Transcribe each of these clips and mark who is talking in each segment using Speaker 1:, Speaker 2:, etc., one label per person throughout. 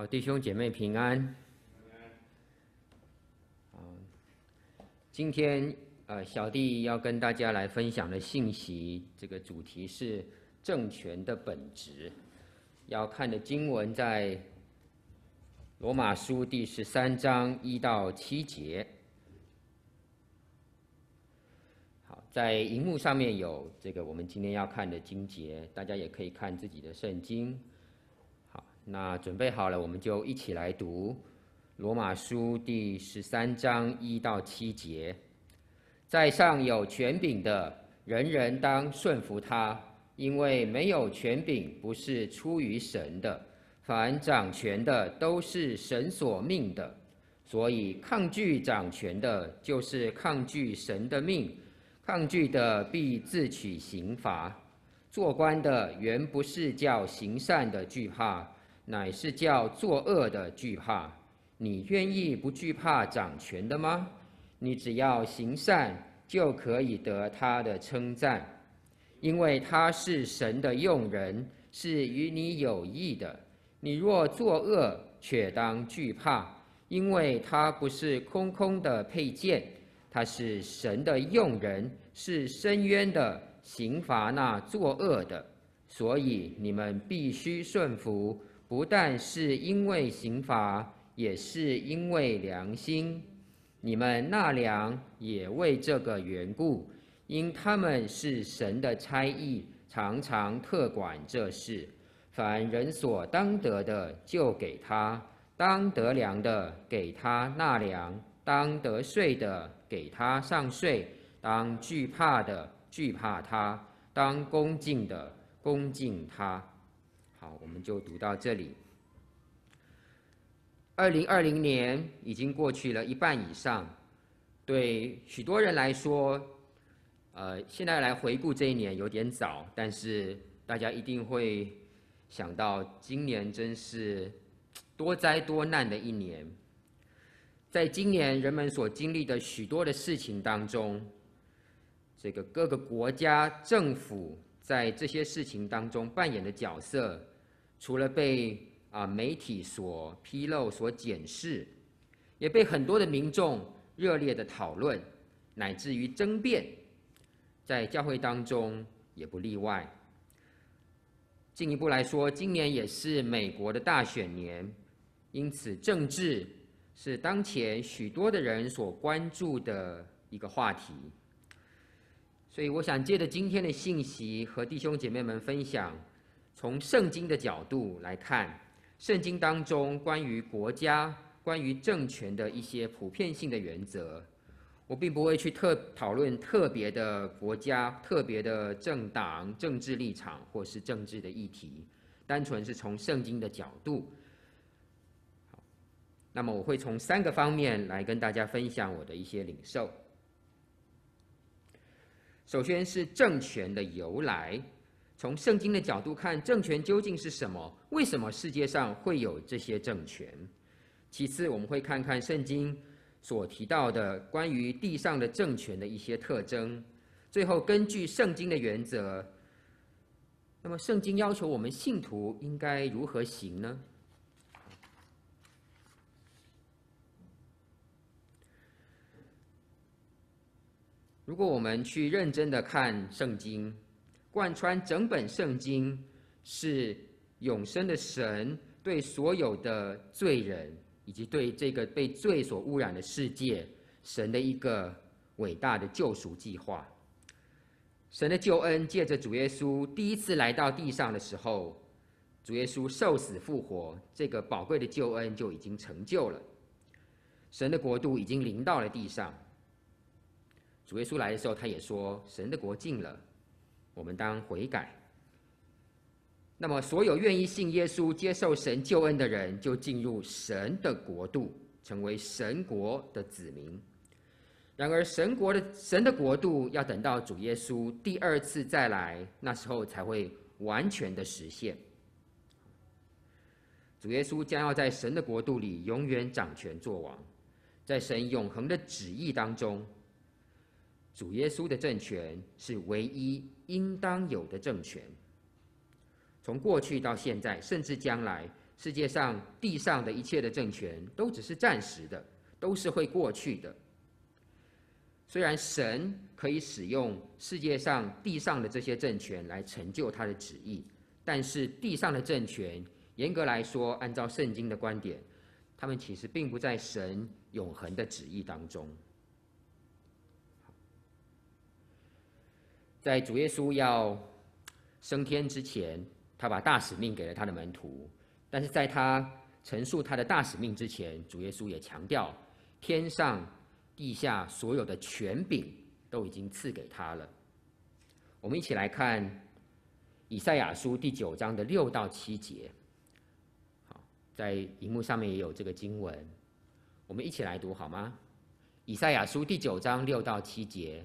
Speaker 1: 好，弟兄姐妹平安。今天呃，小弟要跟大家来分享的信息，这个主题是政权的本质。要看的经文在罗马书第十三章一到七节。好，在荧幕上面有这个我们今天要看的经节，大家也可以看自己的圣经。那准备好了，我们就一起来读罗马书第十三章一到七节。在上有权柄的，人人当顺服他，因为没有权柄不是出于神的。凡掌权的都是神所命的，所以抗拒掌权的，就是抗拒神的命。抗拒的必自取刑罚。做官的原不是叫行善的惧怕。乃是叫作恶的惧怕。你愿意不惧怕掌权的吗？你只要行善，就可以得他的称赞，因为他是神的用人，是与你有益的。你若作恶，却当惧怕，因为他不是空空的佩剑，他是神的用人，是深渊的，刑罚那作恶的。所以你们必须顺服。不但是因为刑罚，也是因为良心。你们纳粮也为这个缘故，因他们是神的差役，常常特管这事。凡人所当得的，就给他；当得粮的，给他纳粮；当得税的，给他上税；当惧怕的，惧怕他；当恭敬的，恭敬他。好，我们就读到这里。二零二零年已经过去了一半以上，对许多人来说，呃，现在来回顾这一年有点早，但是大家一定会想到，今年真是多灾多难的一年。在今年人们所经历的许多的事情当中，这个各个国家政府在这些事情当中扮演的角色，除了被啊，媒体所披露、所检视，也被很多的民众热烈的讨论，乃至于争辩，在教会当中也不例外。进一步来说，今年也是美国的大选年，因此政治是当前许多的人所关注的一个话题。所以，我想借着今天的信息和弟兄姐妹们分享，从圣经的角度来看。圣经当中关于国家、关于政权的一些普遍性的原则，我并不会去特讨论特别的国家、特别的政党、政治立场或是政治的议题，单纯是从圣经的角度。那么我会从三个方面来跟大家分享我的一些领受。首先是政权的由来。从圣经的角度看，政权究竟是什么？为什么世界上会有这些政权？其次，我们会看看圣经所提到的关于地上的政权的一些特征。最后，根据圣经的原则，那么圣经要求我们信徒应该如何行呢？如果我们去认真的看圣经，贯穿整本圣经是永生的神对所有的罪人，以及对这个被罪所污染的世界，神的一个伟大的救赎计划。神的救恩借着主耶稣第一次来到地上的时候，主耶稣受死复活，这个宝贵的救恩就已经成就了。神的国度已经临到了地上。主耶稣来的时候，他也说：“神的国近了。”我们当悔改。那么，所有愿意信耶稣、接受神救恩的人，就进入神的国度，成为神国的子民。然而，神国的神的国度要等到主耶稣第二次再来，那时候才会完全的实现。主耶稣将要在神的国度里永远掌权作王，在神永恒的旨意当中。主耶稣的政权是唯一应当有的政权。从过去到现在，甚至将来，世界上地上的一切的政权都只是暂时的，都是会过去的。虽然神可以使用世界上地上的这些政权来成就他的旨意，但是地上的政权，严格来说，按照圣经的观点，他们其实并不在神永恒的旨意当中。在主耶稣要升天之前，他把大使命给了他的门徒，但是在他陈述他的大使命之前，主耶稣也强调天上。地下所有的权柄都已经赐给他了。我们一起来看以赛亚书第九章的六到七节。好，在荧幕上面也有这个经文，我们一起来读好吗？以赛亚书第九章六到七节：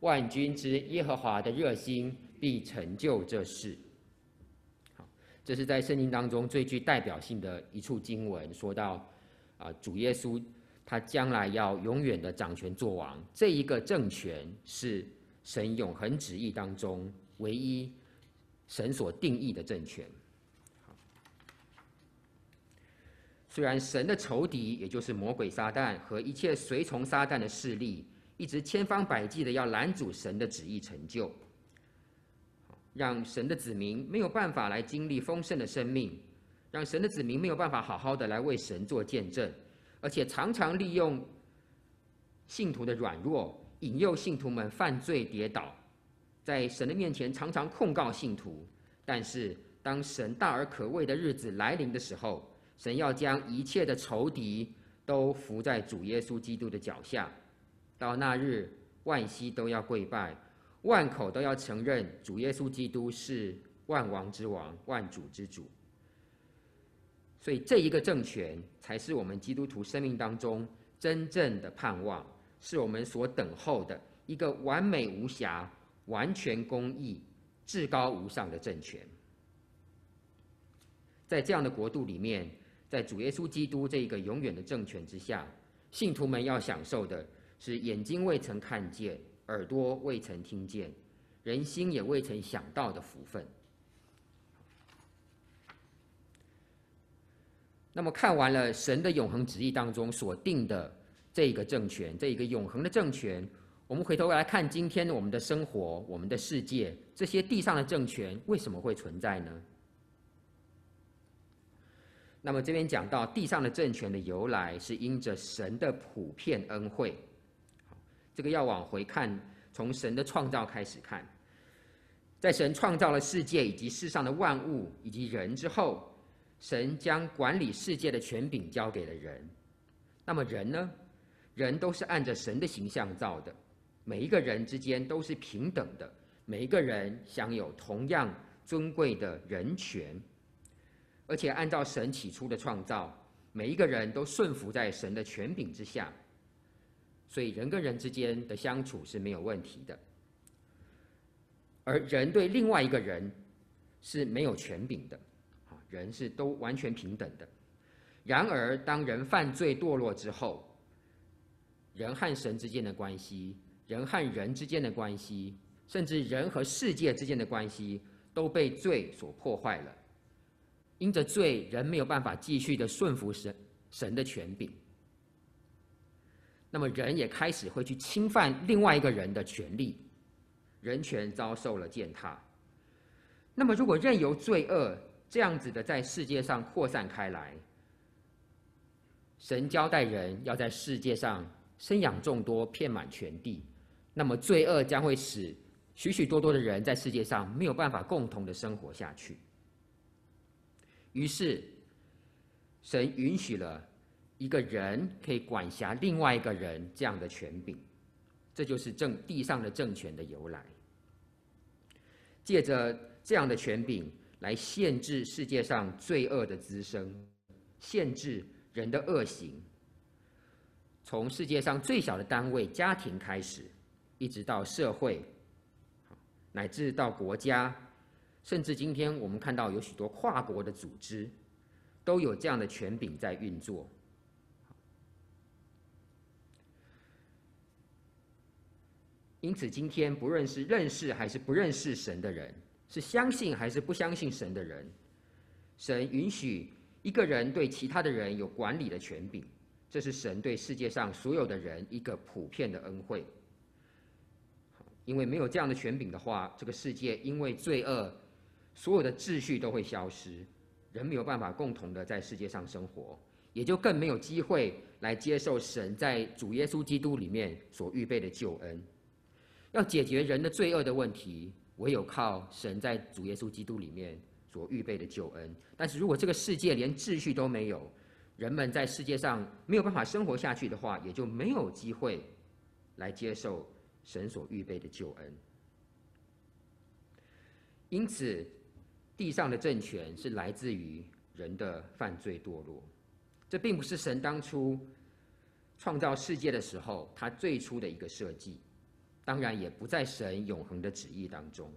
Speaker 1: 万军之耶和华的热心必成就这事。好，这是在圣经当中最具代表性的一处经文，说到啊，主耶稣。他将来要永远的掌权作王，这一个政权是神永恒旨意当中唯一神所定义的政权。虽然神的仇敌，也就是魔鬼撒旦和一切随从撒旦的势力，一直千方百计的要拦阻神的旨意成就，让神的子民没有办法来经历丰盛的生命，让神的子民没有办法好好的来为神做见证。而且常常利用信徒的软弱，引诱信徒们犯罪跌倒，在神的面前常常控告信徒。但是当神大而可畏的日子来临的时候，神要将一切的仇敌都伏在主耶稣基督的脚下。到那日，万膝都要跪拜，万口都要承认主耶稣基督是万王之王，万主之主。所以，这一个政权才是我们基督徒生命当中真正的盼望，是我们所等候的一个完美无瑕、完全公义、至高无上的政权。在这样的国度里面，在主耶稣基督这一个永远的政权之下，信徒们要享受的是眼睛未曾看见、耳朵未曾听见、人心也未曾想到的福分。那么看完了神的永恒旨意当中所定的这一个政权，这一个永恒的政权，我们回头来看今天我们的生活、我们的世界，这些地上的政权为什么会存在呢？那么这边讲到地上的政权的由来，是因着神的普遍恩惠。这个要往回看，从神的创造开始看，在神创造了世界以及世上的万物以及人之后。神将管理世界的权柄交给了人，那么人呢？人都是按着神的形象造的，每一个人之间都是平等的，每一个人享有同样尊贵的人权，而且按照神起初的创造，每一个人都顺服在神的权柄之下，所以人跟人之间的相处是没有问题的，而人对另外一个人是没有权柄的。啊人是都完全平等的，然而当人犯罪堕落之后，人和神之间的关系，人和人之间的关系，甚至人和世界之间的关系，都被罪所破坏了。因着罪，人没有办法继续的顺服神神的权柄，那么人也开始会去侵犯另外一个人的权利，人权遭受了践踏。那么如果任由罪恶，这样子的在世界上扩散开来，神交代人要在世界上生养众多，遍满全地。那么罪恶将会使许许多多的人在世界上没有办法共同的生活下去。于是，神允许了一个人可以管辖另外一个人这样的权柄，这就是政地上的政权的由来。借着这样的权柄。来限制世界上罪恶的滋生，限制人的恶行，从世界上最小的单位家庭开始，一直到社会，乃至到国家，甚至今天我们看到有许多跨国的组织，都有这样的权柄在运作。因此，今天不论是认识还是不认识神的人，是相信还是不相信神的人，神允许一个人对其他的人有管理的权柄，这是神对世界上所有的人一个普遍的恩惠。因为没有这样的权柄的话，这个世界因为罪恶，所有的秩序都会消失，人没有办法共同的在世界上生活，也就更没有机会来接受神在主耶稣基督里面所预备的救恩。要解决人的罪恶的问题，唯有靠神在主耶稣基督里面所预备的救恩。但是如果这个世界连秩序都没有，人们在世界上没有办法生活下去的话，也就没有机会来接受神所预备的救恩。因此，地上的政权是来自于人的犯罪堕落。这并不是神当初创造世界的时候，他最初的一个设计。当然也不在神永恒的旨意当中，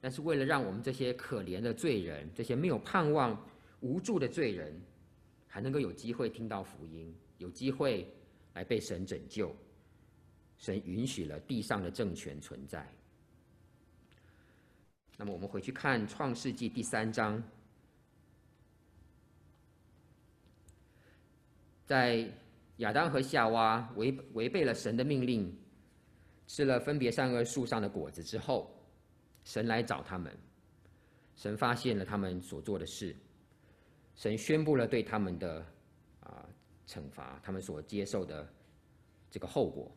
Speaker 1: 但是为了让我们这些可怜的罪人，这些没有盼望、无助的罪人，还能够有机会听到福音，有机会来被神拯救，神允许了地上的政权存在。那么我们回去看创世纪第三章，在亚当和夏娃违违背了神的命令。吃了分别善恶树上的果子之后，神来找他们，神发现了他们所做的事，神宣布了对他们的啊惩罚，他们所接受的这个后果。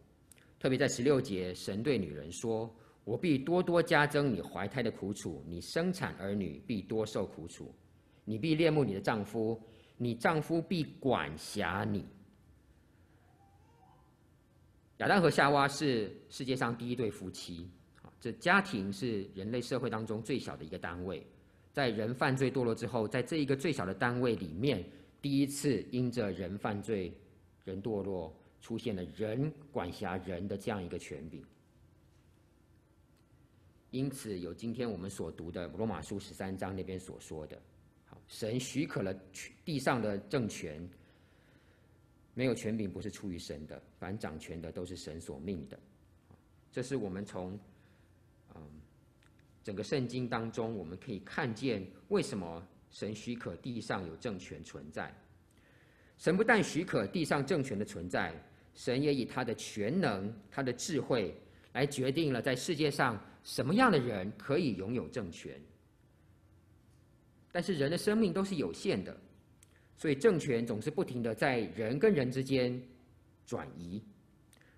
Speaker 1: 特别在十六节，神对女人说：“我必多多加增你怀胎的苦楚，你生产儿女必多受苦楚，你必恋慕你的丈夫，你丈夫必管辖你。”亚当和夏娃是世界上第一对夫妻，啊，这家庭是人类社会当中最小的一个单位，在人犯罪堕落之后，在这一个最小的单位里面，第一次因着人犯罪、人堕落，出现了人管辖人的这样一个权柄。因此，有今天我们所读的罗马书十三章那边所说的，好，神许可了地上的政权。没有权柄不是出于神的，凡掌权的都是神所命的。这是我们从嗯整个圣经当中，我们可以看见为什么神许可地上有政权存在。神不但许可地上政权的存在，神也以他的全能、他的智慧来决定了在世界上什么样的人可以拥有政权。但是人的生命都是有限的。所以政权总是不停的在人跟人之间转移，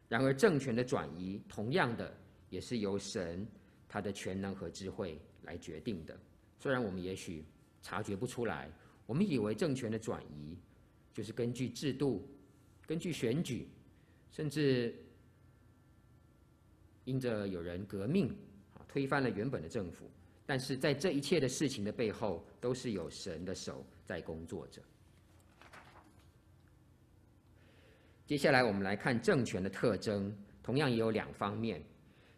Speaker 1: 然而政权的转移同样的也是由神他的全能和智慧来决定的。虽然我们也许察觉不出来，我们以为政权的转移就是根据制度、根据选举，甚至因着有人革命啊推翻了原本的政府，但是在这一切的事情的背后，都是有神的手在工作着。接下来我们来看政权的特征，同样也有两方面。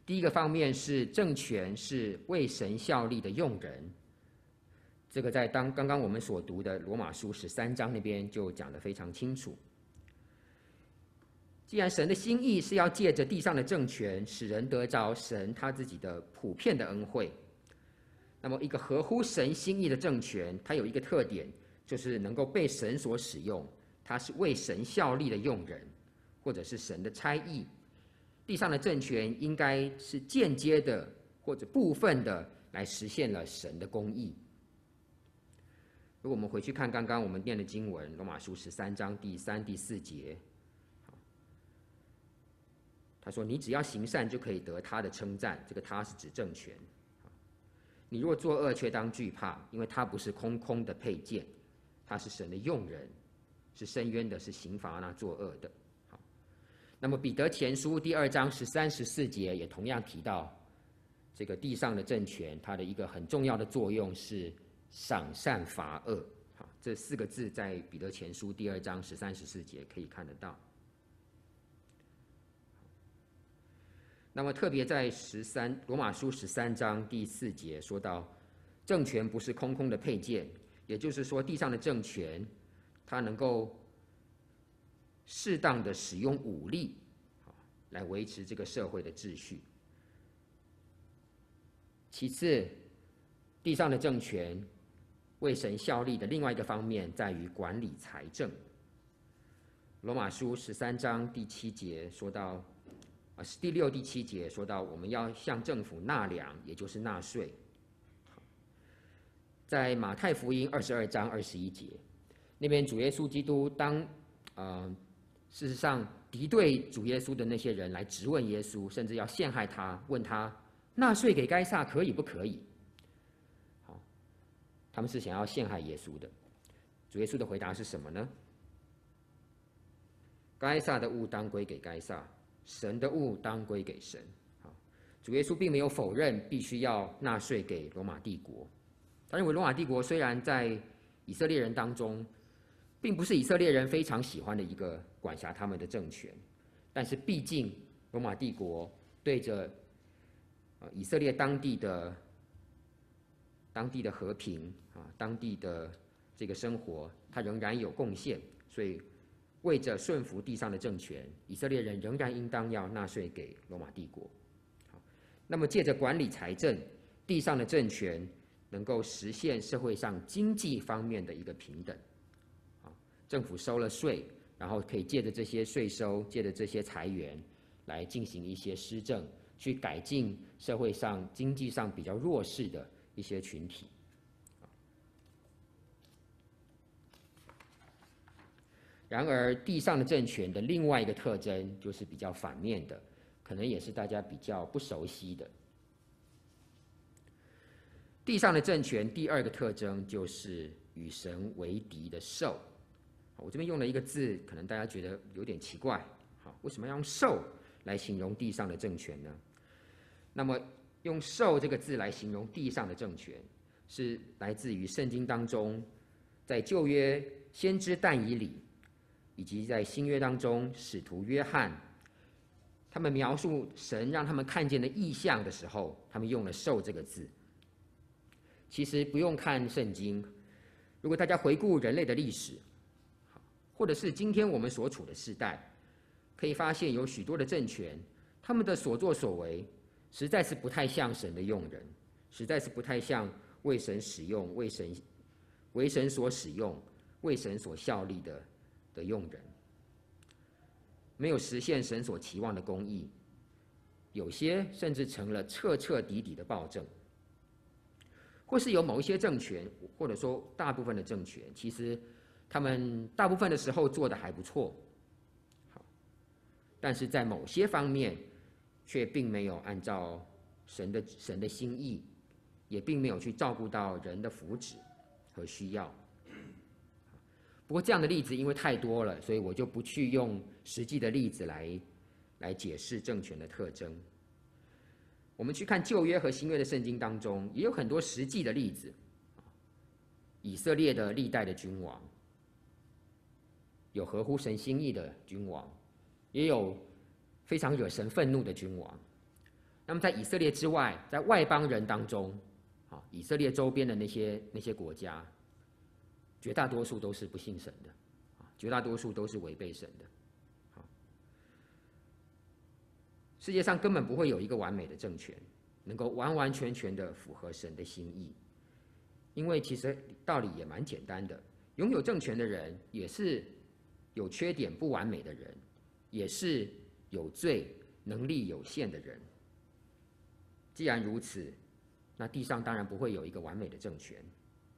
Speaker 1: 第一个方面是政权是为神效力的用人，这个在当刚刚我们所读的罗马书十三章那边就讲得非常清楚。既然神的心意是要借着地上的政权使人得着神他自己的普遍的恩惠，那么一个合乎神心意的政权，它有一个特点，就是能够被神所使用。他是为神效力的用人，或者是神的差役。地上的政权应该是间接的或者部分的来实现了神的公义。如果我们回去看刚刚我们念的经文，《罗马书》十三章第三、第四节，他说：“你只要行善，就可以得他的称赞。”这个“他”是指政权。你若作恶，却当惧怕，因为他不是空空的佩剑，他是神的用人。是伸冤的，是刑罚那作恶的。好，那么彼得前书第二章十三、十四节也同样提到，这个地上的政权，它的一个很重要的作用是赏善罚恶。好，这四个字在彼得前书第二章十三十四节可以看得到。那么特别在十三罗马书十三章第四节说到，政权不是空空的配件，也就是说地上的政权，它能够适当的使用武力，来维持这个社会的秩序。其次，地上的政权。为神效力的另外一个方面在于管理财政。罗马书十三章第七节说到，啊，是第六、第七节说到，我们要向政府纳粮，也就是纳税。在马太福音二十二章二十一节，那边主耶稣基督当，呃，事实上敌对主耶稣的那些人来质问耶稣，甚至要陷害他，问他纳税给该撒可以不可以？好他们是想要陷害耶稣的，主耶稣的回答是什么呢？该撒的物当归给该撒，神的物当归给神。好，主耶稣并没有否认必须要纳税给罗马帝国。他认为罗马帝国虽然在以色列人当中，并不是以色列人非常喜欢的一个管辖他们的政权，但是毕竟罗马帝国对着以色列当地的。当地的和平啊，当地的这个生活，它仍然有贡献。所以，为着顺服地上的政权，以色列人仍然应当要纳税给罗马帝国。好，那么借着管理财政，地上的政权能够实现社会上经济方面的一个平等。政府收了税，然后可以借着这些税收，借着这些财源，来进行一些施政，去改进社会上经济上比较弱势的。一些群体，然而地上的政权的另外一个特征就是比较反面的，可能也是大家比较不熟悉的。地上的政权第二个特征就是与神为敌的兽。我这边用了一个字，可能大家觉得有点奇怪，好，为什么要用兽来形容地上的政权呢？那么。用“兽”这个字来形容地上的政权，是来自于圣经当中，在旧约先知但以理，以及在新约当中使徒约翰，他们描述神让他们看见的异象的时候，他们用了“兽”这个字。其实不用看圣经，如果大家回顾人类的历史，或者是今天我们所处的时代，可以发现有许多的政权，他们的所作所为。实在是不太像神的用人，实在是不太像为神使用、为神为神所使用、为神所效力的的用人，没有实现神所期望的公义，有些甚至成了彻彻底底的暴政，或是有某一些政权，或者说大部分的政权，其实他们大部分的时候做得还不错，好，但是在某些方面。却并没有按照神的神的心意，也并没有去照顾到人的福祉和需要。不过这样的例子因为太多了，所以我就不去用实际的例子来来解释政权的特征。我们去看旧约和新约的圣经当中，也有很多实际的例子。以色列的历代的君王，有合乎神心意的君王，也有。非常惹神愤怒的君王。那么，在以色列之外，在外邦人当中，啊，以色列周边的那些那些国家，绝大多数都是不信神的，啊，绝大多数都是违背神的。世界上根本不会有一个完美的政权，能够完完全全的符合神的心意，因为其实道理也蛮简单的，拥有政权的人也是有缺点、不完美的人，也是。有罪、能力有限的人。既然如此，那地上当然不会有一个完美的政权。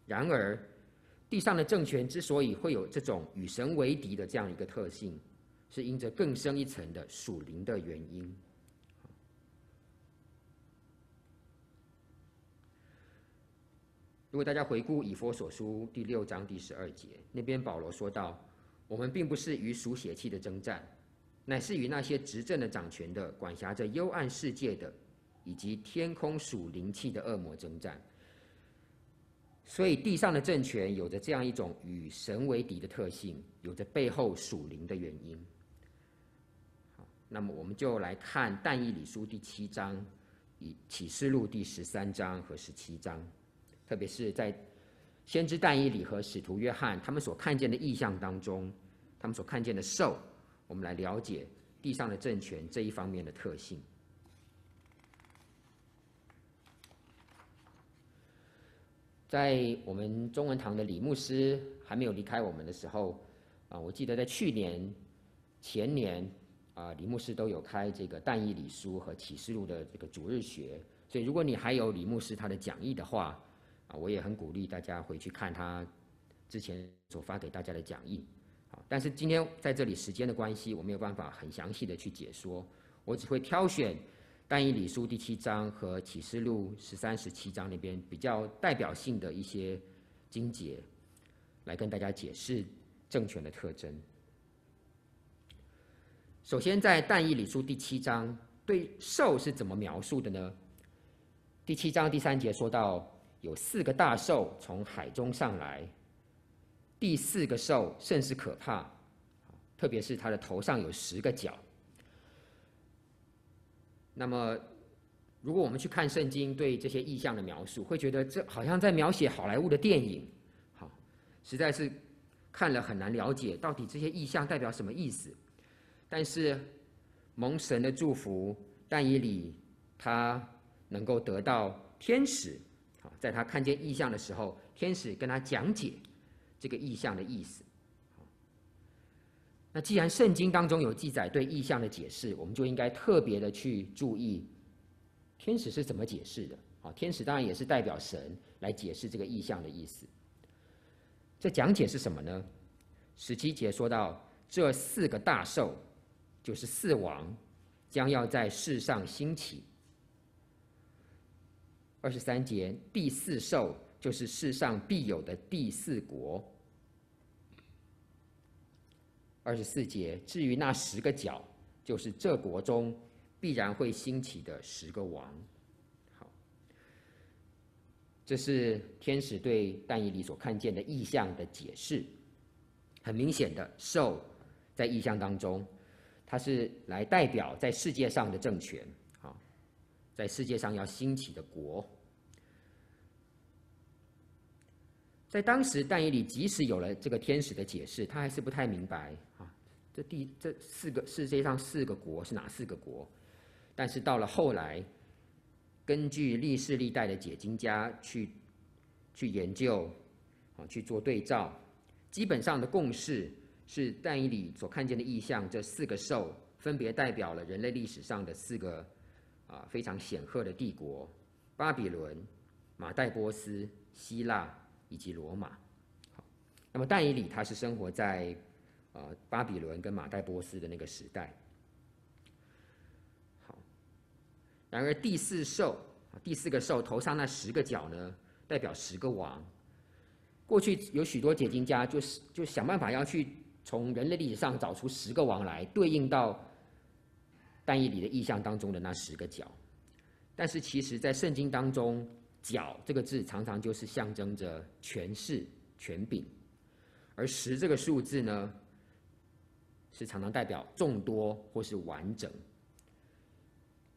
Speaker 1: 然而，地上的政权之所以会有这种与神为敌的这样一个特性，是因着更深一层的属灵的原因。如果大家回顾以弗所书第六章第十二节，那边保罗说道：“我们并不是与属血气的征战。”乃是与那些执政的、掌权的、管辖着幽暗世界的，以及天空属灵气的恶魔征战。所以地上的政权有着这样一种与神为敌的特性，有着背后属灵的原因。好，那么我们就来看但以理书第七章，以启示录第十三章和十七章，特别是在先知但以理和使徒约翰他们所看见的异象当中，他们所看见的兽，我们来了解地上的政权这一方面的特性。在我们中文堂的李牧师还没有离开我们的时候，啊，我记得在去年、前年，啊，李牧师都有开这个但以理书和启示录的这个主日学。所以，如果你还有李牧师他的讲义的话，我也很鼓励大家回去看他之前所发给大家的讲义。好，但是今天在这里时间的关系，我没有办法很详细的去解说，我只会挑选。但以理书第七章和启示录十三、十七章那边比较代表性的一些经节，来跟大家解释政权的特征。首先，在但以理书第七章对兽是怎么描述的呢？第七章第三节说到，有四个大兽从海中上来，第四个兽甚是可怕，特别是它的头上有十个角。那么，如果我们去看圣经对这些意象的描述，会觉得这好像在描写好莱坞的电影，好，实在是看了很难了解到底这些意象代表什么意思。但是蒙神的祝福，但以理他能够得到天使，在他看见异象的时候，天使跟他讲解这个异象的意思。那既然圣经当中有记载对异象的解释，我们就应该特别的去注意天使是怎么解释的。啊，天使当然也是代表神来解释这个异象的意思。这讲解是什么呢？十七节说到这四个大兽，就是四王，将要在世上兴起。二十三节第四兽就是世上必有的第四国。二十四节，至于那十个角，就是这国中必然会兴起的十个王。好，这是天使对但以理所看见的异象的解释。很明显的，兽在异象当中，它是来代表在世界上的政权，啊，在世界上要兴起的国。在当时，但以理即使有了这个天使的解释，他还是不太明白啊，这第这四个世界上四个国是哪四个国？但是到了后来，根据历世历代的解经家去去研究啊，去做对照，基本上的共识是但以理所看见的异象，这四个兽分别代表了人类历史上的四个啊非常显赫的帝国：巴比伦、马代波斯、希腊。以及罗马，好，那么但以理他是生活在呃巴比伦跟马代波斯的那个时代，好，然而第四兽，第四个兽头上那十个角呢，代表十个王。过去有许多解经家就是就想办法要去从人类历史上找出十个王来对应到但以理的意象当中的那十个角，但是其实在圣经当中。角这个字常常就是象征着权势、权柄，而十这个数字呢，是常常代表众多或是完整。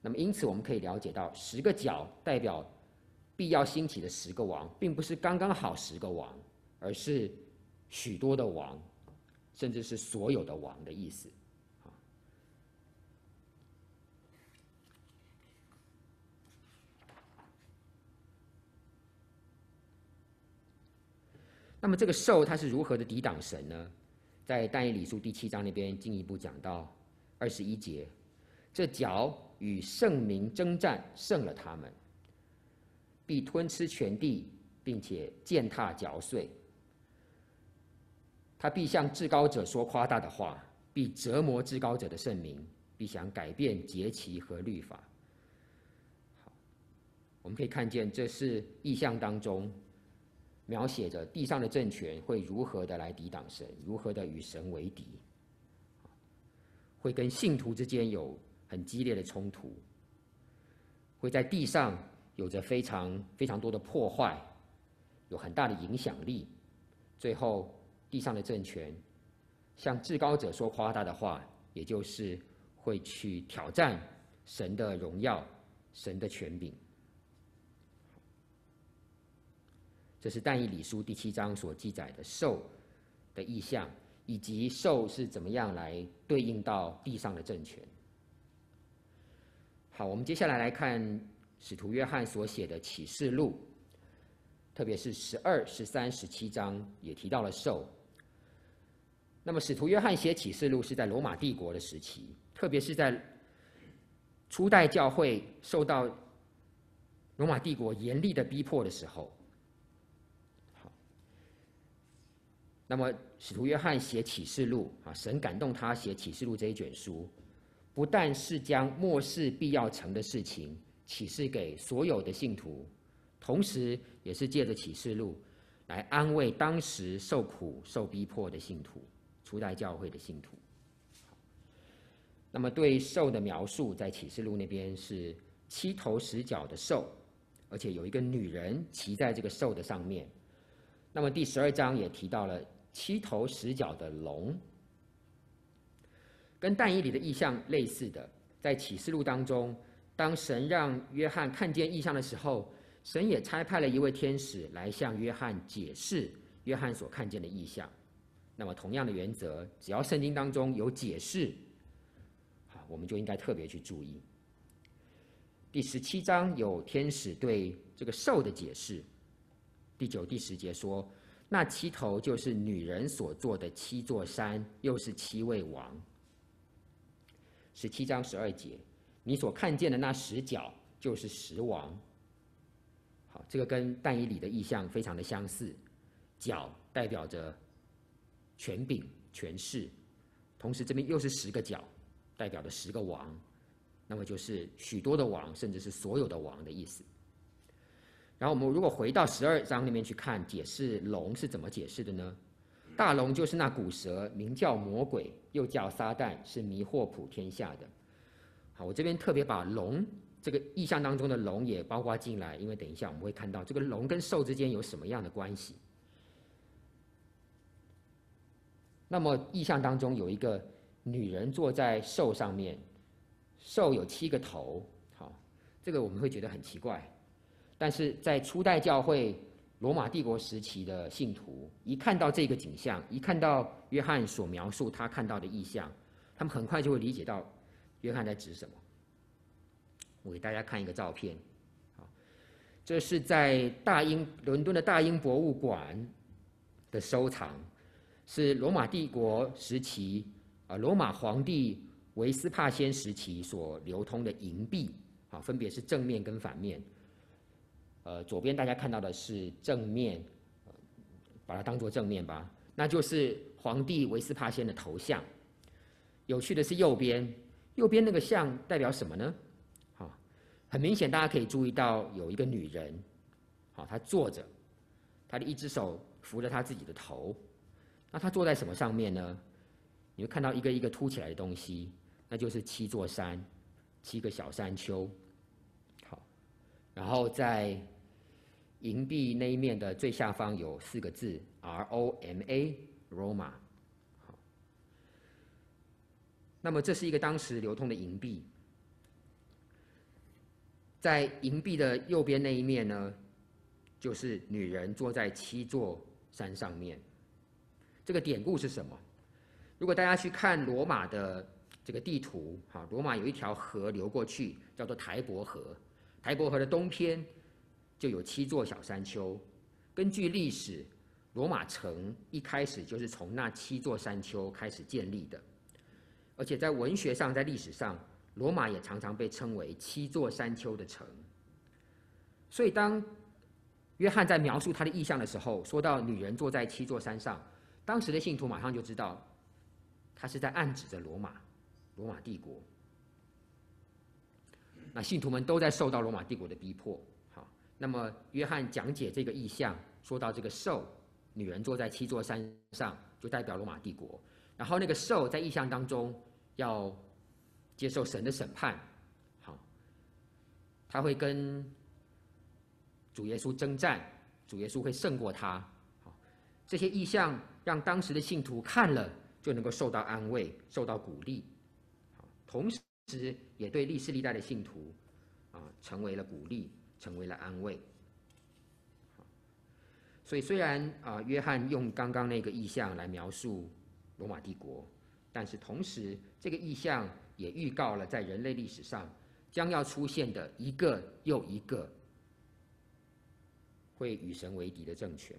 Speaker 1: 那么，因此我们可以了解到，十个角代表必要兴起的十个王，并不是刚刚好十个王，而是许多的王，甚至是所有的王的意思。那么这个兽它是如何的抵挡神呢？在但以理书第七章那边进一步讲到二十一节，这脚与圣民争战，胜了他们，必吞吃全地，并且践踏嚼碎。他必向至高者说夸大的话，必折磨至高者的圣明，必想改变节期和律法。好，我们可以看见这是意象当中。描写着地上的政权会如何的来抵挡神，如何的与神为敌，会跟信徒之间有很激烈的冲突，会在地上有着非常非常多的破坏，有很大的影响力，最后地上的政权向至高者说夸大的话，也就是会去挑战神的荣耀、神的权柄。这是但以理书第七章所记载的兽的意象，以及兽是怎么样来对应到地上的政权。好，我们接下来来看使徒约翰所写的启示录，特别是十二、十三、十七章也提到了兽。那么，使徒约翰写启示录是在罗马帝国的时期，特别是在初代教会受到罗马帝国严厉的逼迫的时候。那么，使徒约翰写启示录啊，神感动他写启示录这一卷书，不但是将末世必要成的事情启示给所有的信徒，同时也是借着启示录来安慰当时受苦受逼迫的信徒，初代教会的信徒。那么，对兽的描述在启示录那边是七头十脚的兽，而且有一个女人骑在这个兽的上面。那么第十二章也提到了。七头十脚的龙，跟但以理的意象类似的，在启示录当中，当神让约翰看见异象的时候，神也差派了一位天使来向约翰解释约翰所看见的异象。那么，同样的原则，只要圣经当中有解释，好，我们就应该特别去注意。第十七章有天使对这个兽的解释，第九、第十节说。那七头就是女人所做的七座山，又是七位王。十七章十二节，你所看见的那十角就是十王。好，这个跟但以理的意象非常的相似，角代表着权柄、权势，同时这边又是十个角，代表着十个王，那么就是许多的王，甚至是所有的王的意思。然后我们如果回到十二章里面去看，解释龙是怎么解释的呢？大龙就是那古蛇，名叫魔鬼，又叫撒旦，是迷惑普天下的。好，我这边特别把龙这个意象当中的龙也包括进来，因为等一下我们会看到这个龙跟兽之间有什么样的关系。那么意象当中有一个女人坐在兽上面，兽有七个头，好，这个我们会觉得很奇怪。但是在初代教会罗马帝国时期的信徒，一看到这个景象，一看到约翰所描述他看到的意象，他们很快就会理解到约翰在指什么。我给大家看一个照片，好，这是在大英伦敦的大英博物馆的收藏，是罗马帝国时期啊，罗马皇帝维斯帕先时期所流通的银币，啊，分别是正面跟反面。呃，左边大家看到的是正面，把它当做正面吧，那就是皇帝维斯帕先的头像。有趣的是右边，右边那个像代表什么呢？好，很明显大家可以注意到有一个女人，好，她坐着，她的一只手扶着她自己的头，那她坐在什么上面呢？你会看到一个一个凸起来的东西，那就是七座山，七个小山丘。好，然后在银币那一面的最下方有四个字 R O M A，Roma。那么这是一个当时流通的银币。在银币的右边那一面呢，就是女人坐在七座山上面。这个典故是什么？如果大家去看罗马的这个地图，哈，罗马有一条河流过去，叫做台伯河。台伯河的东边。就有七座小山丘。根据历史，罗马城一开始就是从那七座山丘开始建立的。而且在文学上，在历史上，罗马也常常被称为七座山丘的城。所以，当约翰在描述他的意象的时候，说到女人坐在七座山上，当时的信徒马上就知道，他是在暗指着罗马，罗马帝国。那信徒们都在受到罗马帝国的逼迫。那么，约翰讲解这个意象，说到这个兽，女人坐在七座山上，就代表罗马帝国。然后，那个兽在意象当中要接受神的审判，好，他会跟主耶稣征战，主耶稣会胜过他。好，这些意象让当时的信徒看了就能够受到安慰、受到鼓励，同时也对历世历代的信徒啊成为了鼓励，成为了安慰。所以虽然啊，约翰用刚刚那个意象来描述罗马帝国，但是同时这个意象也预告了在人类历史上将要出现的一个又一个会与神为敌的政权。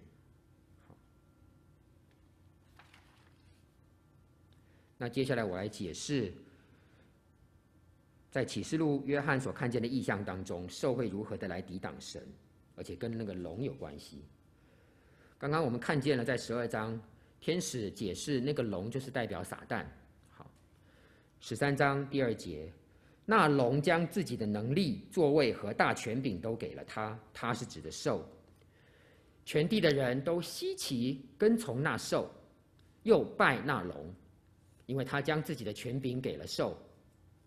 Speaker 1: 好，那接下来我来解释，在启示录约翰所看见的异象当中，兽会如何的来抵挡神，而且跟那个龙有关系。刚刚我们看见了，在十二章，天使解释那个龙就是代表撒旦。好，十三章第二节，那龙将自己的能力、座位和大权柄都给了他，他是指的兽。全地的人都稀奇跟从那兽，又拜那龙，因为他将自己的权柄给了兽，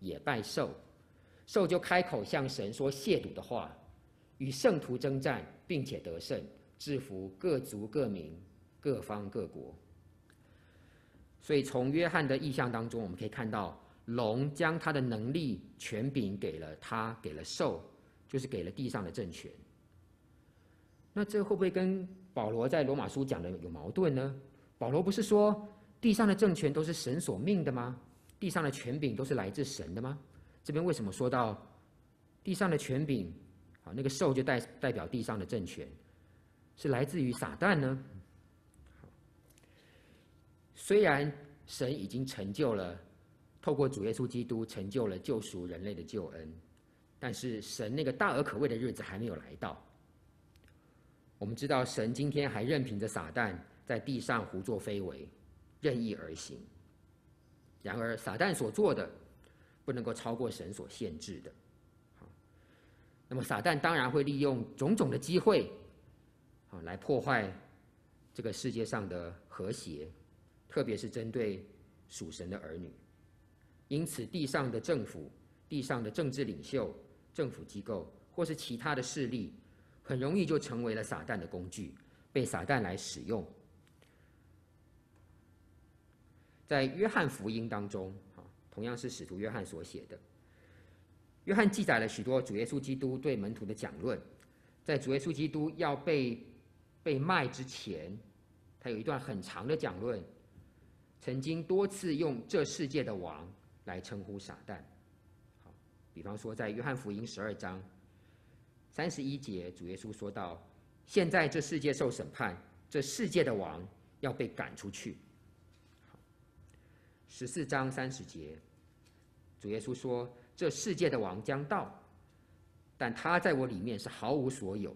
Speaker 1: 也拜兽。兽就开口向神说亵渎的话，与圣徒征战，并且得胜。制服各族各民、各方各国，所以从约翰的意象当中，我们可以看到，龙将他的能力、权柄给了他，给了兽，就是给了地上的政权。那这会不会跟保罗在罗马书讲的有矛盾呢？保罗不是说地上的政权都是神所命的吗？地上的权柄都是来自神的吗？这边为什么说到地上的权柄？啊，那个兽就代代表地上的政权。是来自于撒旦呢？虽然神已经成就了，透过主耶稣基督成就了救赎人类的救恩，但是神那个大而可畏的日子还没有来到。我们知道神今天还任凭着撒旦在地上胡作非为，任意而行。然而撒旦所做的不能够超过神所限制的。好，那么撒旦当然会利用种种的机会。来破坏这个世界上的和谐，特别是针对属神的儿女。因此，地上的政府、地上的政治领袖、政府机构或是其他的势力，很容易就成为了撒旦的工具，被撒旦来使用。在约翰福音当中，啊，同样是使徒约翰所写的，约翰记载了许多主耶稣基督对门徒的讲论，在主耶稣基督要被被卖之前，他有一段很长的讲论，曾经多次用这世界的王来称呼撒旦。好，比方说在约翰福音十二章三十一节，主耶稣说道：“现在这世界受审判，这世界的王要被赶出去。”十四章三十节，主耶稣说：“这世界的王将到，但他在我里面是毫无所有。”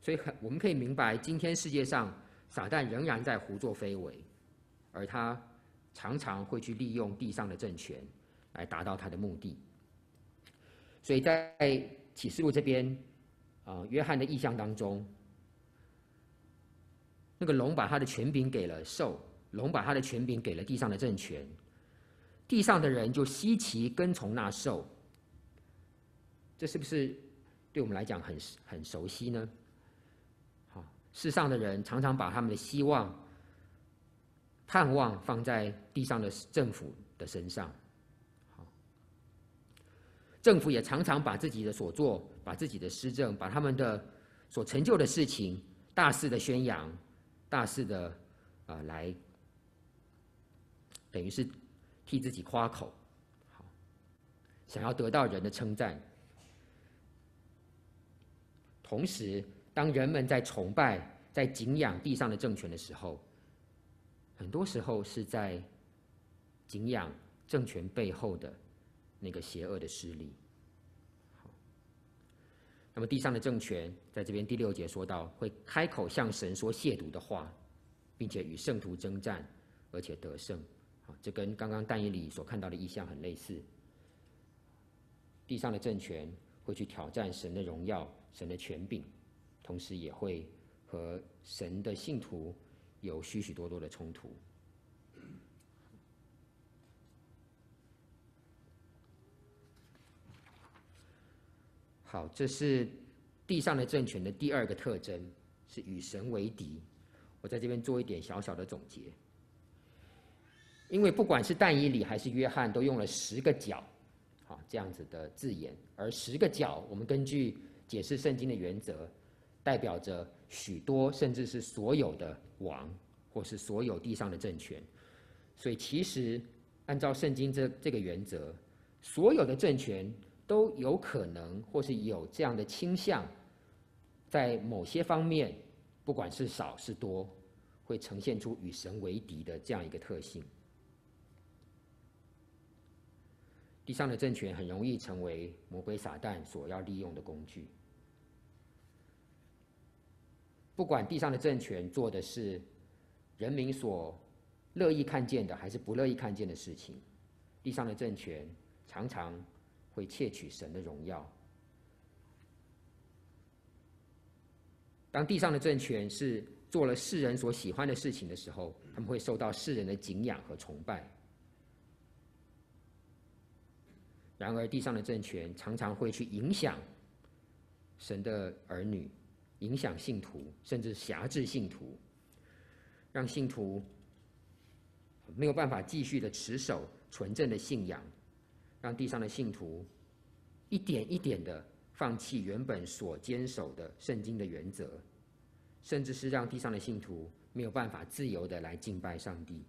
Speaker 1: 所以很，我们可以明白，今天世界上撒旦仍然在胡作非为，而他常常会去利用地上的政权来达到他的目的。所以在启示录这边，啊，约翰的意象当中，那个龙把他的权柄给了兽，龙把他的权柄给了地上的政权，地上的人就稀奇跟从那兽。这是不是对我们来讲很很熟悉呢？好世上的人常常把他们的希望、盼望放在地上的政府的身上，好，政府也常常把自己的所作、把自己的施政、把他们的所成就的事情，大肆的宣扬，大肆的啊、呃、来，等于是替自己夸口，好，想要得到人的称赞，同时。当人们在崇拜、在敬仰地上的政权的时候，很多时候是在敬仰政权背后的那个邪恶的势力。那么地上的政权在这边第六节说到，会开口向神说亵渎的话，并且与圣徒征战，而且得胜。这跟刚刚但以里所看到的意象很类似。地上的政权会去挑战神的荣耀、神的权柄。同时也会和神的信徒有许许多多的冲突。好，这是地上的政权的第二个特征是与神为敌。我在这边做一点小小的总结，因为不管是但以理还是约翰，都用了十个角，好这样子的字眼，而十个角，我们根据解释圣经的原则，代表着许多甚至是所有的王，或是所有地上的政权。所以其实按照圣经这这个原则，所有的政权都有可能或是有这样的倾向，在某些方面。不管是少是多，会呈现出与神为敌的这样一个特性。地上的政权很容易成为魔鬼撒旦所要利用的工具。不管地上的政权做的是人民所乐意看见的，还是不乐意看见的事情，地上的政权常常会窃取神的荣耀。当地上的政权是做了世人所喜欢的事情的时候，他们会受到世人的敬仰和崇拜。然而，地上的政权常常会去影响神的儿女，影响信徒，甚至辖制信徒，让信徒没有办法继续的持守纯正的信仰，让地上的信徒一点一点的。放弃原本所坚守的圣经的原则，甚至是让地上的信徒没有办法自由的来敬拜上帝，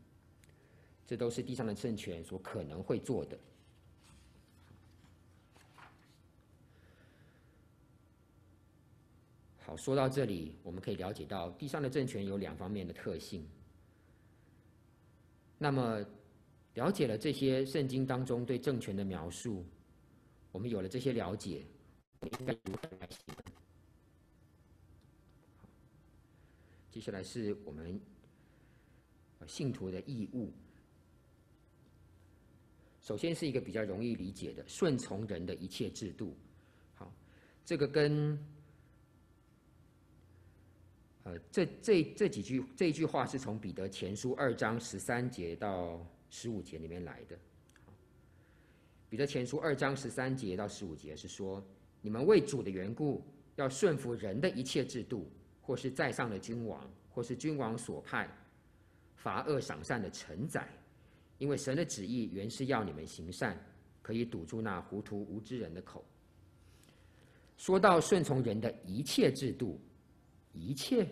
Speaker 1: 这都是地上的政权所可能会做的。好，说到这里，我们可以了解到地上的政权有两方面的特性。那么，了解了这些圣经当中对政权的描述，我们有了这些了解。应该如何来行？接下来是我们信徒的义务。首先是一个比较容易理解的，顺从人的一切制度。好，这个跟呃这这这几句这一句话是从彼得前书二章十三节到十五节里面来的。彼得前书二章十三节到十五节是说。你们为主的缘故，要顺服人的一切制度，或是在上的君王，或是君王所派罚恶赏善的臣宰，因为神的旨意原是要你们行善，可以堵住那糊涂无知人的口。说到顺从人的一切制度，一切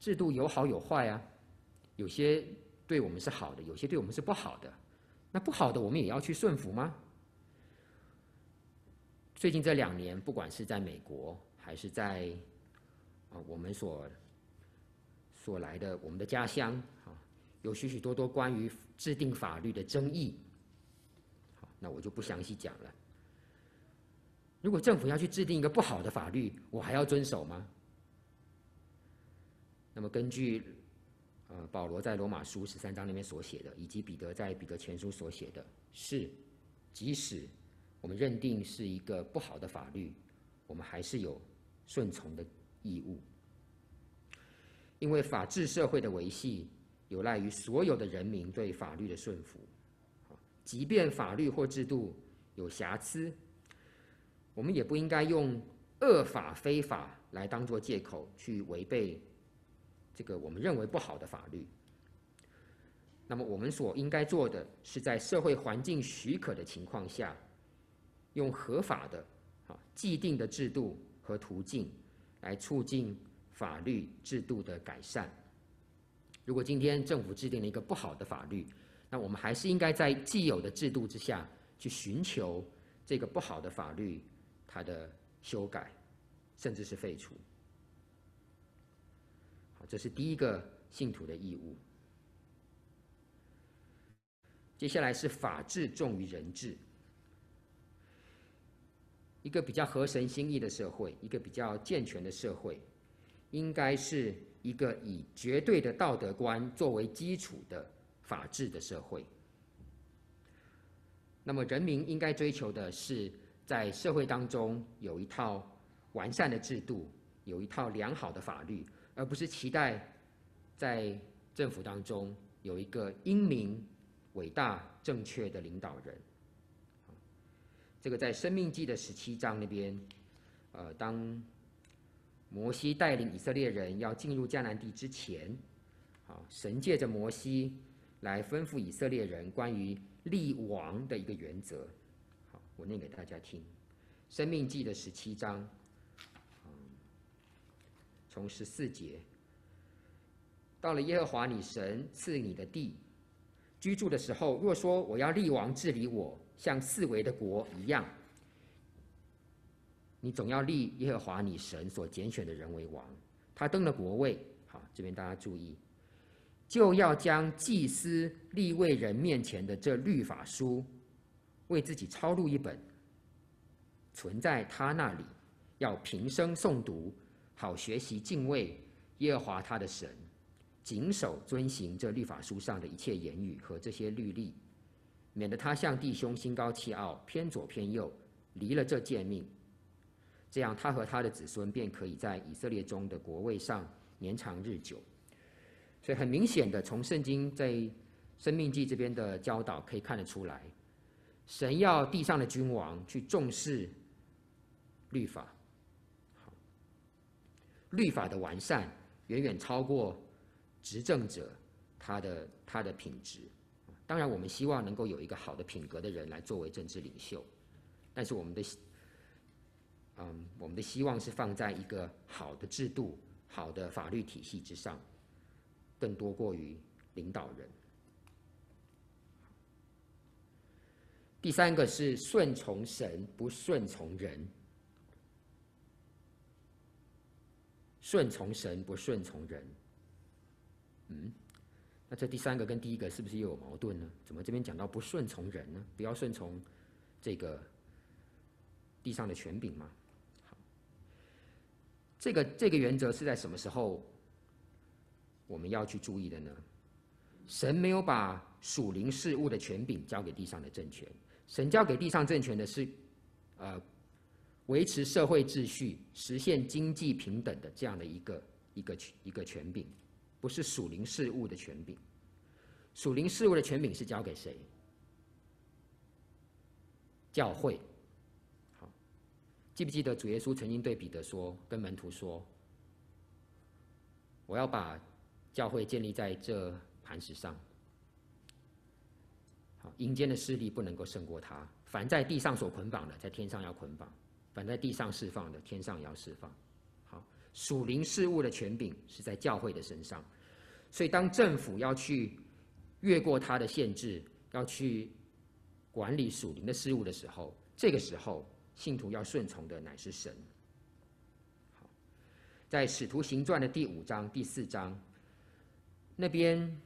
Speaker 1: 制度有好有坏啊，有些对我们是好的，有些对我们是不好的。那不好的，我们也要去顺服吗？最近这两年，不管是在美国，还是在啊我们所所来的我们的家乡啊，有许许多多关于制定法律的争议。好，那我就不详细讲了。如果政府要去制定一个不好的法律，我还要遵守吗？那么根据呃保罗在罗马书十三章里面所写的，以及彼得在彼得前书所写的，是即使。我们认定是一个不好的法律，我们还是有顺从的义务，因为法治社会的维系有赖于所有的人民对法律的顺服。即便法律或制度有瑕疵，我们也不应该用恶法非法来当作借口去违背这个我们认为不好的法律。那么，我们所应该做的是在社会环境许可的情况下。用合法的、啊既定的制度和途径来促进法律制度的改善。如果今天政府制定了一个不好的法律，那我们还是应该在既有的制度之下去寻求这个不好的法律它的修改，甚至是废除。好，这是第一个信徒的义务。接下来是法治重于人治。一个比较合神心意的社会，一个比较健全的社会，应该是一个以绝对的道德观作为基础的法治的社会。那么，人民应该追求的是在社会当中有一套完善的制度，有一套良好的法律，而不是期待在政府当中有一个英明、伟大、正确的领导人。这个在《生命记》的十七章那边，呃，当摩西带领以色列人要进入迦南地之前，啊，神借着摩西来吩咐以色列人关于立王的一个原则。我念给大家听，《生命记》的十七章，从十四节，到了耶和华你神赐你的地居住的时候，若说我要立王治理我，像四围的国一样。你总要立耶和华你神所拣选的人为王，他登了国位，好，这边大家注意，就要将祭司立位人面前的这律法书，为自己抄录一本，存在他那里，要平生诵读，好学习敬畏耶和华他的神，谨守遵行这律法书上的一切言语和这些律例，免得他向弟兄心高气傲，偏左偏右，离了这诫命。这样，他和他的子孙便可以在以色列中的国位上年长日久。所以，很明显的，从圣经在生命记这边的教导可以看得出来，神要地上的君王去重视律法。律法的完善远远超过执政者他的他的品质。当然，我们希望能够有一个好的品格的人来作为政治领袖，但是我们的。嗯，我们的希望是放在一个好的制度、好的法律体系之上，更多过于领导人。第三个是顺从神，不顺从人。顺从神，不顺从人。嗯，那这第三个跟第一个是不是又有矛盾呢？怎么这边讲到不顺从人呢？不要顺从这个地上的权柄吗？这个这个原则是在什么时候我们要去注意的呢？神没有把属灵事物的权柄交给地上的政权，神交给地上政权的是，呃，维持社会秩序、实现经济平等的这样的一个一个一个权柄，不是属灵事务的权柄。属灵事务的权柄是交给谁？教会。好记不记得主耶稣曾经对彼得说，跟门徒说：“我要把教会建立在这磐石上。阴间的势力不能够胜过他。凡在地上所捆绑的，在天上要捆绑；凡在地上释放的，天上也要释放。好，属灵事务的权柄是在教会的身上。所以，当政府要去越过他的限制，要去管理属灵的事务的时候，这个时候。信徒要顺从的乃是神。好，在《使徒行传》的第五章、第四章那边，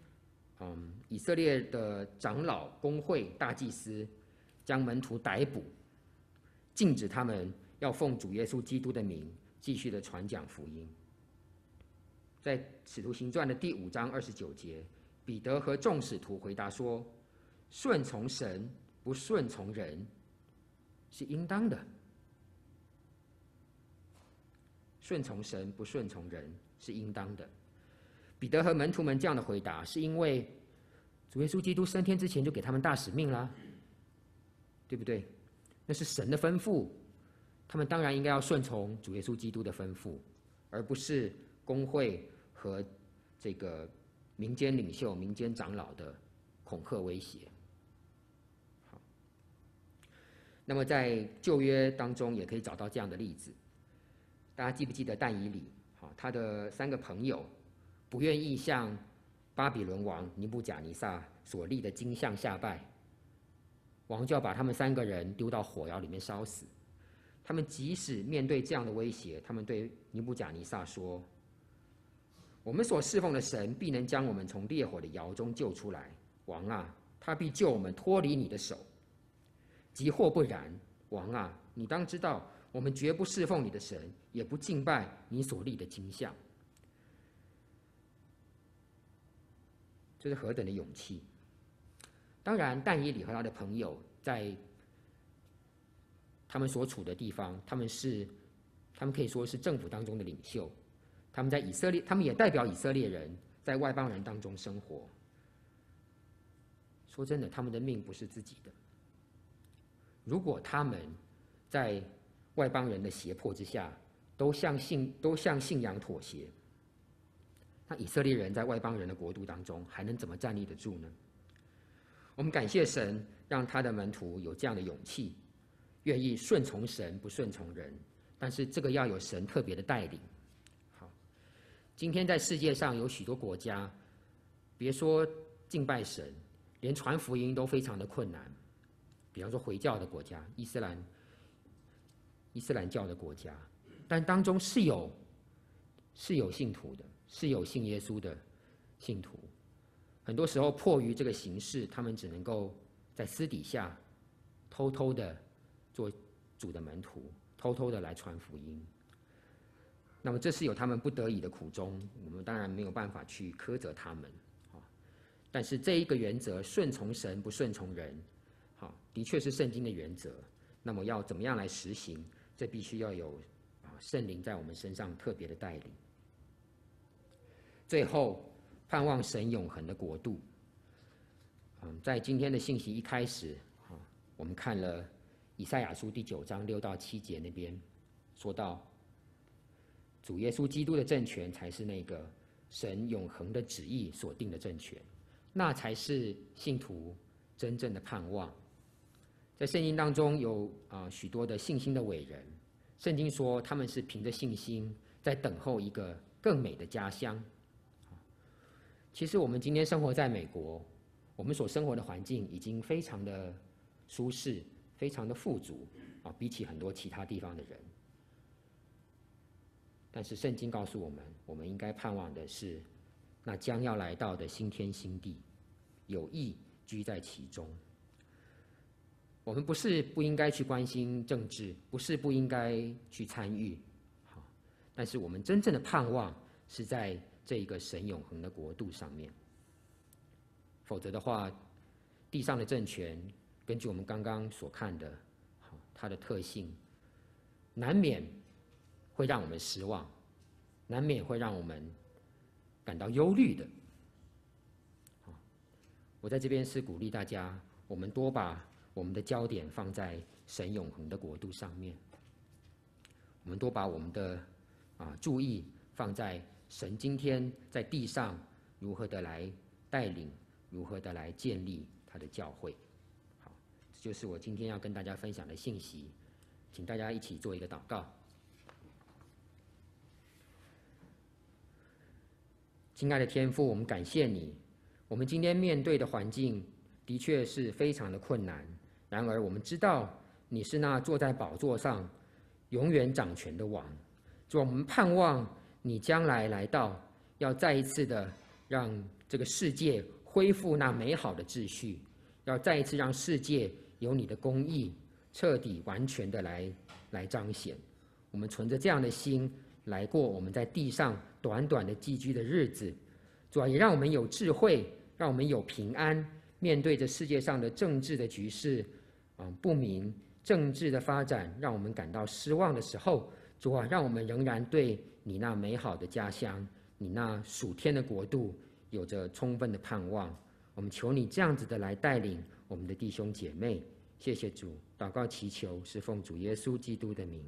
Speaker 1: 嗯，以色列的长老、公会、大祭司将门徒逮捕，禁止他们要奉主耶稣基督的名继续的传讲福音。在《使徒行传》的第五章二十九节，彼得和众使徒回答说：“顺从神，不顺从人。”是应当的，顺从神不顺从人是应当的。彼得和门徒们这样的回答，是因为主耶稣基督升天之前就给他们大使命了，对不对？那是神的吩咐，他们当然应该要顺从主耶稣基督的吩咐，而不是公会和这个民间领袖、民间长老的恐吓威胁。好那么在旧约当中也可以找到这样的例子，大家记不记得但以理？好，他的三个朋友不愿意向巴比伦王尼布贾尼撒所立的金像下拜，王就要把他们三个人丢到火窑里面烧死。他们即使面对这样的威胁，他们对尼布贾尼撒说：“我们所侍奉的神必能将我们从烈火的窑中救出来，王啊，他必救我们脱离你的手。”即或不然，王啊，你当知道，我们绝不侍奉你的神，也不敬拜你所立的金像。这是何等的勇气！当然，但以理和他的朋友在他们所处的地方，他们是，他们可以说是政府当中的领袖，他们在以色列，他们也代表以色列人在外邦人当中生活。说真的，他们的命不是自己的。如果他们在外邦人的胁迫之下，都向信都向信仰妥协。那以色列人在外邦人的国度当中，还能怎么站立得住呢？我们感谢神，让他的门徒有这样的勇气，愿意顺从神，不顺从人。但是这个要有神特别的带领。好，今天在世界上有许多国家，别说敬拜神，连传福音都非常的困难。比方说回教的国家，伊斯兰伊斯兰教的国家，但当中是有是有信徒的，是有信耶稣的信徒。很多时候迫于这个形势，他们只能够在私底下偷偷的做主的门徒。偷偷的来传福音，那么这是有他们不得已的苦衷，我们当然没有办法去苛责他们，但是这一个原则，顺从神不顺从人，好，的确是圣经的原则。那么要怎么样来实行？这必须要有啊圣灵在我们身上特别的带领。最后，盼望神永恒的国度。嗯，在今天的信息一开始，啊，我们看了。以赛亚书第九章六到七节那边说到，主耶稣基督的政权才是那个神永恒的旨意所定的政权，那才是信徒真正的盼望。在圣经当中有啊许多的信心的伟人，圣经说他们是凭着信心在等候一个更美的家乡。其实我们今天生活在美国，我们所生活的环境已经非常的舒适。非常的富足啊，比起很多其他地方的人。但是圣经告诉我们，我们应该盼望的是那将要来到的新天新地，有意居在其中。我们不是不应该去关心政治，不是不应该去参与，好，但是我们真正的盼望是在这一个神永恒的国度上面。否则的话，地上的政权。根据我们刚刚所看的，它的特性，难免会让我们失望，难免会让我们感到忧虑的。我在这边是鼓励大家，我们多把我们的焦点放在神永恒的国度上面，我们多把我们的啊注意放在神今天在地上如何的来带领，如何的来建立他的教会。好，这就是我今天要跟大家分享的信息，请大家一起做一个祷告。亲爱的天父，我们感谢你。我们今天面对的环境的确是非常的困难，然而我们知道你是那坐在宝座上永远掌权的王。主，我们盼望你将来来到，要再一次的让这个世界恢复那美好的秩序，要再一次让世界。有你的公义彻底完全的来来彰显，我们存着这样的心来过我们在地上短短的寄居的日子，主要也让我们有智慧，让我们有平安，面对着世界上的政治的局势啊不明，政治的发展让我们感到失望的时候，主啊，让我们仍然对你那美好的家乡，你那属天的国度有着充分的盼望。我们求你这样子的来带领。我们的弟兄姐妹，谢谢主，祷告祈求是奉主耶稣基督的名。